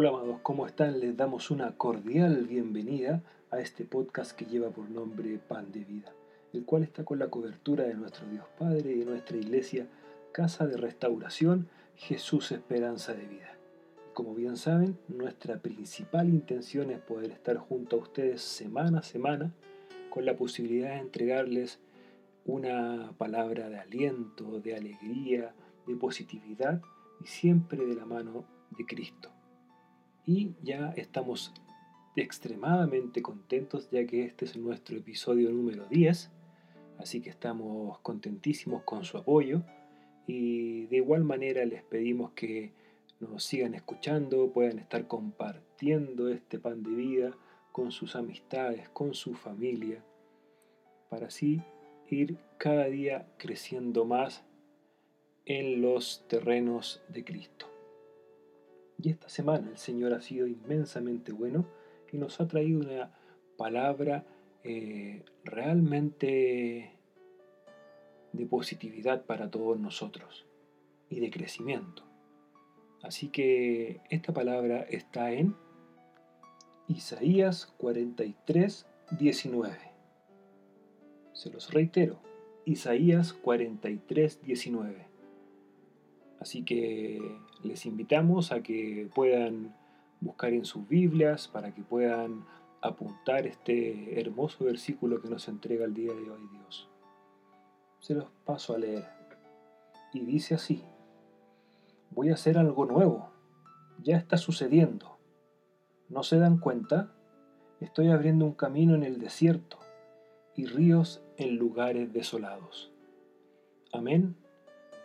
Hola amados, ¿cómo están? Les damos una cordial bienvenida a este podcast que lleva por nombre Pan de Vida, el cual está con la cobertura de nuestro Dios Padre y de nuestra iglesia, Casa de Restauración, Jesús Esperanza de Vida. Como bien saben, nuestra principal intención es poder estar junto a ustedes semana a semana con la posibilidad de entregarles una palabra de aliento, de alegría, de positividad y siempre de la mano de Cristo y ya estamos extremadamente contentos ya que este es nuestro episodio número 10, así que estamos contentísimos con su apoyo y de igual manera les pedimos que nos sigan escuchando, puedan estar compartiendo este pan de vida con sus amistades, con su familia, para así ir cada día creciendo más en los terrenos de Cristo. Y esta semana el Señor ha sido inmensamente bueno y nos ha traído una palabra eh, realmente de positividad para todos nosotros y de crecimiento. Así que esta palabra está en Isaías 43, 19. Se los reitero, Isaías 43, 19. Así que les invitamos a que puedan buscar en sus Biblias para que puedan apuntar este hermoso versículo que nos entrega el día de hoy Dios. Se los paso a leer. Y dice así, voy a hacer algo nuevo, ya está sucediendo. ¿No se dan cuenta? Estoy abriendo un camino en el desierto y ríos en lugares desolados. Amén.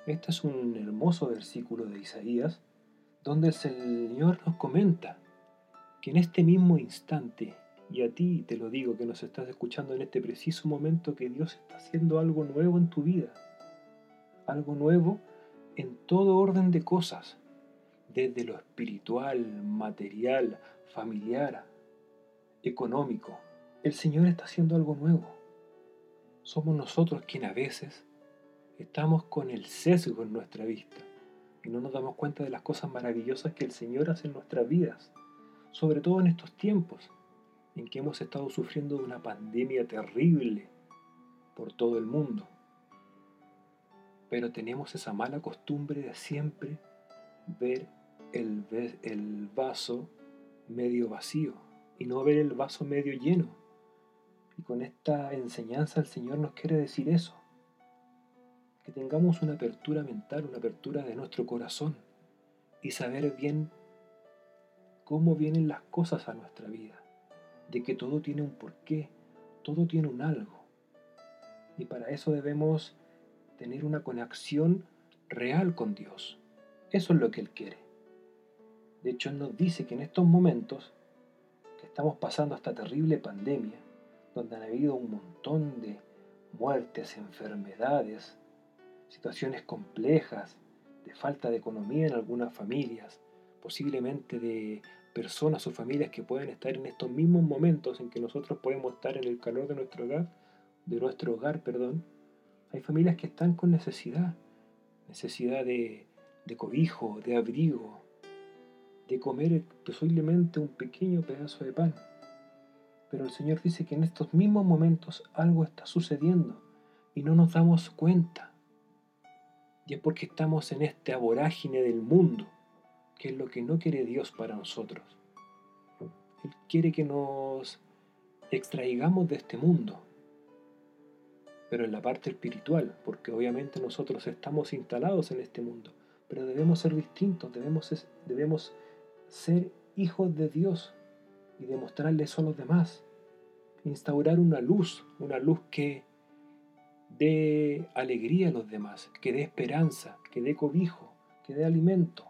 Este es un hermoso versículo de Isaías donde el Señor nos comenta que en este mismo instante, y a ti te lo digo que nos estás escuchando en este preciso momento, que Dios está haciendo algo nuevo en tu vida, algo nuevo en todo orden de cosas, desde lo espiritual, material, familiar, económico. El Señor está haciendo algo nuevo. Somos nosotros quienes a veces estamos con el sesgo en nuestra vista y no nos damos cuenta de las cosas maravillosas que el Señor hace en nuestras vidas, sobre todo en estos tiempos en que hemos estado sufriendo una pandemia terrible por todo el mundo. Pero tenemos esa mala costumbre de siempre ver el, el vaso medio vacío y no ver el vaso medio lleno. Y con esta enseñanza el Señor nos quiere decir eso que tengamos una apertura mental, una apertura de nuestro corazón y saber bien cómo vienen las cosas a nuestra vida, de que todo tiene un porqué, todo tiene un algo. Y para eso debemos tener una conexión real con Dios. Eso es lo que Él quiere. De hecho, Él nos dice que en estos momentos que estamos pasando esta terrible pandemia, donde han habido un montón de muertes, enfermedades, situaciones complejas, de falta de economía en algunas familias, posiblemente de personas o familias que pueden estar en estos mismos momentos en que nosotros podemos estar en el calor de nuestro hogar, de nuestro hogar, perdón. Hay familias que están con necesidad, necesidad de, de cobijo, de abrigo, de comer posiblemente un pequeño pedazo de pan. Pero el Señor dice que en estos mismos momentos algo está sucediendo y no nos damos cuenta. Y es porque estamos en esta vorágine del mundo, que es lo que no quiere Dios para nosotros. Él quiere que nos extraigamos de este mundo, pero en la parte espiritual, porque obviamente nosotros estamos instalados en este mundo, pero debemos ser distintos, debemos, debemos ser hijos de Dios y demostrarle eso a los demás. Instaurar una luz, una luz que dé alegría a los demás, que dé esperanza, que dé cobijo, que dé alimento.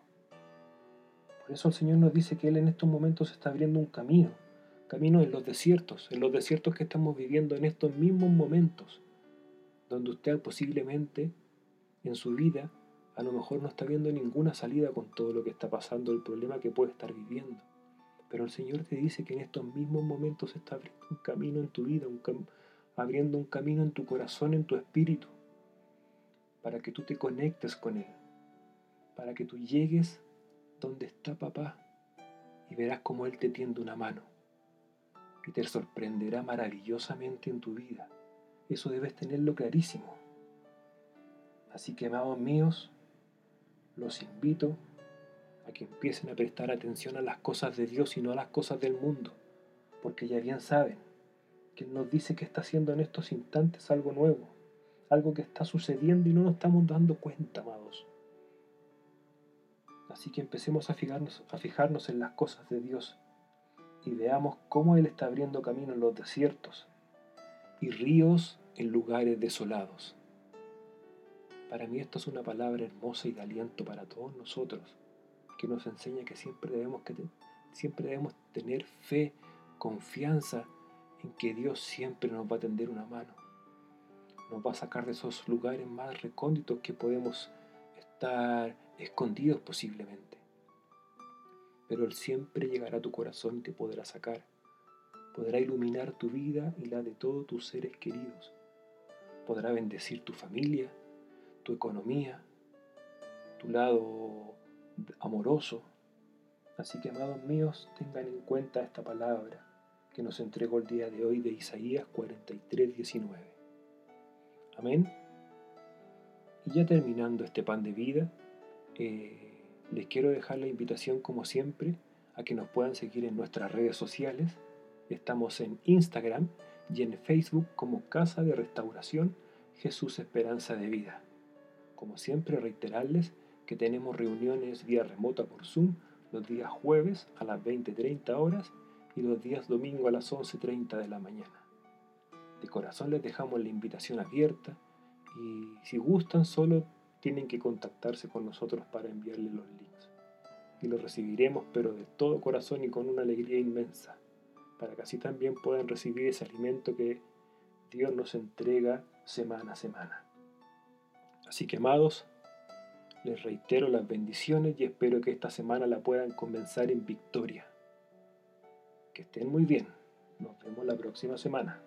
Por eso el Señor nos dice que Él en estos momentos está abriendo un camino, camino en los desiertos, en los desiertos que estamos viviendo en estos mismos momentos, donde usted posiblemente en su vida a lo mejor no está viendo ninguna salida con todo lo que está pasando, el problema que puede estar viviendo. Pero el Señor te dice que en estos mismos momentos está abriendo un camino en tu vida, un camino abriendo un camino en tu corazón, en tu espíritu, para que tú te conectes con Él, para que tú llegues donde está papá, y verás cómo Él te tiende una mano y te sorprenderá maravillosamente en tu vida. Eso debes tenerlo clarísimo. Así que, amados míos, los invito a que empiecen a prestar atención a las cosas de Dios y no a las cosas del mundo, porque ya bien saben que nos dice que está haciendo en estos instantes algo nuevo, algo que está sucediendo y no nos estamos dando cuenta, amados. Así que empecemos a fijarnos, a fijarnos en las cosas de Dios y veamos cómo Él está abriendo camino en los desiertos y ríos en lugares desolados. Para mí esto es una palabra hermosa y de aliento para todos nosotros, que nos enseña que siempre debemos, que siempre debemos tener fe, confianza en que Dios siempre nos va a tender una mano. Nos va a sacar de esos lugares más recónditos que podemos estar escondidos posiblemente pero Él siempre llegará a tu corazón y te podrá sacar. Podrá iluminar tu vida y la de todos tus seres queridos. Podrá bendecir tu familia, tu economía, tu lado amoroso. Así que, amados míos, tengan en cuenta esta palabra que nos entregó el día de hoy de Isaías 43, 19. Amén. Y ya terminando este pan de vida, eh, les quiero dejar la invitación como siempre a que nos puedan seguir en nuestras redes sociales. Estamos en Instagram y en Facebook como Casa de Restauración Jesús Esperanza de Vida. Como siempre reiterarles que tenemos reuniones vía remota por Zoom los días jueves a las 20.30 horas y los días domingo a las 11.30 de la mañana. De corazón les dejamos la invitación abierta y si gustan solo tienen que contactarse con nosotros para enviarle los links. Y los recibiremos, pero de todo corazón y con una alegría inmensa, para que así también puedan recibir ese alimento que Dios nos entrega semana a semana. Así que, amados, les reitero las bendiciones y espero que esta semana la puedan comenzar en victoria. Que estén muy bien. Nos vemos la próxima semana.